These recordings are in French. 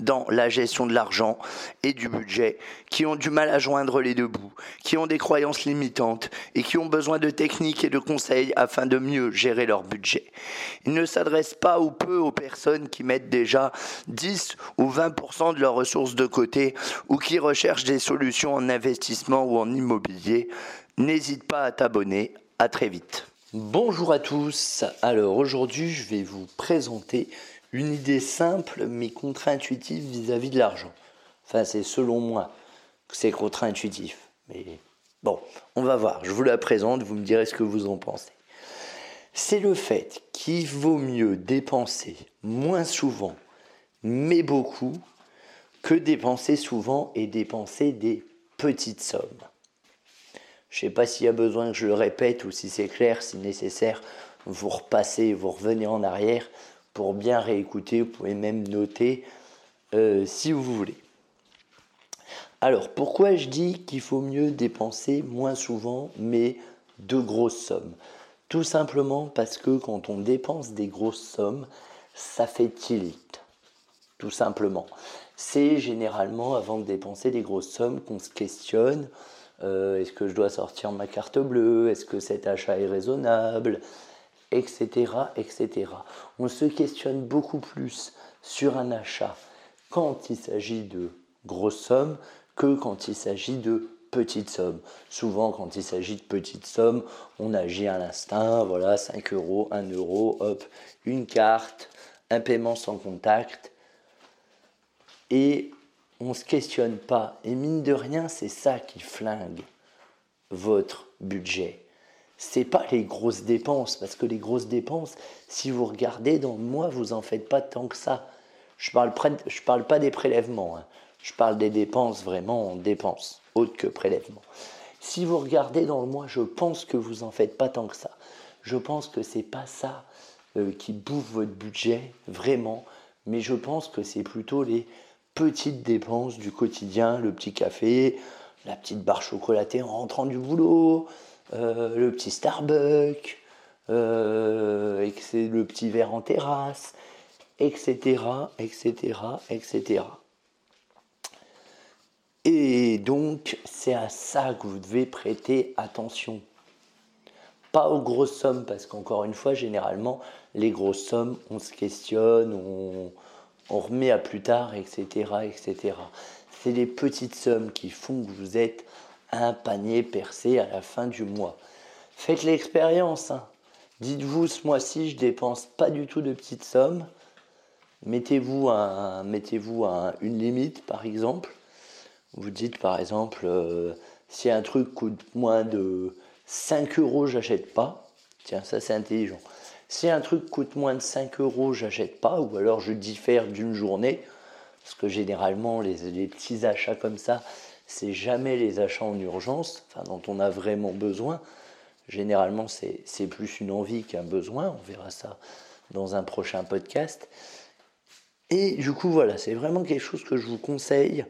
dans la gestion de l'argent et du budget, qui ont du mal à joindre les deux bouts, qui ont des croyances limitantes et qui ont besoin de techniques et de conseils afin de mieux gérer leur budget. Il ne s'adresse pas ou peu aux personnes qui mettent déjà 10 ou 20% de leurs ressources de côté ou qui recherchent des solutions en investissement ou en immobilier. N'hésite pas à t'abonner. À très vite. Bonjour à tous. Alors aujourd'hui, je vais vous présenter une idée simple mais contre-intuitive vis-à-vis de l'argent. Enfin, c'est selon moi que c'est contre-intuitif. Mais bon, on va voir. Je vous la présente, vous me direz ce que vous en pensez. C'est le fait qu'il vaut mieux dépenser moins souvent, mais beaucoup, que dépenser souvent et dépenser des petites sommes. Je ne sais pas s'il y a besoin que je le répète ou si c'est clair, si nécessaire, vous repassez, vous revenez en arrière pour bien réécouter. Vous pouvez même noter euh, si vous voulez. Alors, pourquoi je dis qu'il faut mieux dépenser moins souvent, mais de grosses sommes? Tout simplement parce que quand on dépense des grosses sommes, ça fait tilt. Tout simplement. C'est généralement avant de dépenser des grosses sommes qu'on se questionne. Euh, est-ce que je dois sortir ma carte bleue? Est-ce que cet achat est raisonnable? Etc., etc. On se questionne beaucoup plus sur un achat quand il s'agit de grosses sommes que quand il s'agit de petites sommes. Souvent, quand il s'agit de petites sommes, on agit à l'instinct, voilà, 5 euros, 1 euro, hop, une carte, un paiement sans contact, et on ne se questionne pas. Et mine de rien, c'est ça qui flingue votre budget c'est pas les grosses dépenses, parce que les grosses dépenses, si vous regardez dans le mois, vous en faites pas tant que ça. Je parle, je parle pas des prélèvements, hein. je parle des dépenses vraiment en dépenses, autres que prélèvements. Si vous regardez dans le mois, je pense que vous en faites pas tant que ça. Je pense que c'est pas ça euh, qui bouffe votre budget, vraiment, mais je pense que c'est plutôt les petites dépenses du quotidien, le petit café, la petite barre chocolatée en rentrant du boulot, le petit Starbucks, euh, le petit verre en terrasse, etc., etc., etc. Et donc, c'est à ça que vous devez prêter attention. Pas aux grosses sommes, parce qu'encore une fois, généralement, les grosses sommes, on se questionne, on, on remet à plus tard, etc., etc. C'est les petites sommes qui font que vous êtes un panier percé à la fin du mois. Faites l'expérience. Hein. Dites-vous, ce mois-ci, je dépense pas du tout de petites sommes. Mettez-vous mettez une limite, par exemple. Vous dites, par exemple, euh, si un truc coûte moins de 5 euros, j'achète pas. Tiens, ça c'est intelligent. Si un truc coûte moins de 5 euros, j'achète pas. Ou alors je diffère d'une journée. Parce que généralement, les, les petits achats comme ça, c'est jamais les achats en urgence, enfin, dont on a vraiment besoin. Généralement, c'est plus une envie qu'un besoin. On verra ça dans un prochain podcast. Et du coup, voilà, c'est vraiment quelque chose que je vous conseille.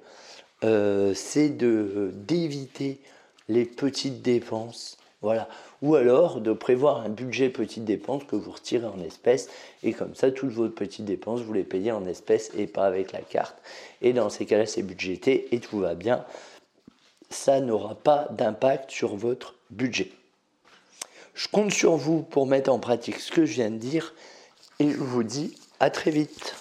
Euh, c'est d'éviter les petites dépenses. Voilà. Ou alors de prévoir un budget petites dépenses que vous retirez en espèces. Et comme ça, toutes vos petites dépenses, vous les payez en espèces et pas avec la carte. Et dans ces cas-là, c'est budgété et tout va bien. Ça n'aura pas d'impact sur votre budget. Je compte sur vous pour mettre en pratique ce que je viens de dire et je vous dis à très vite.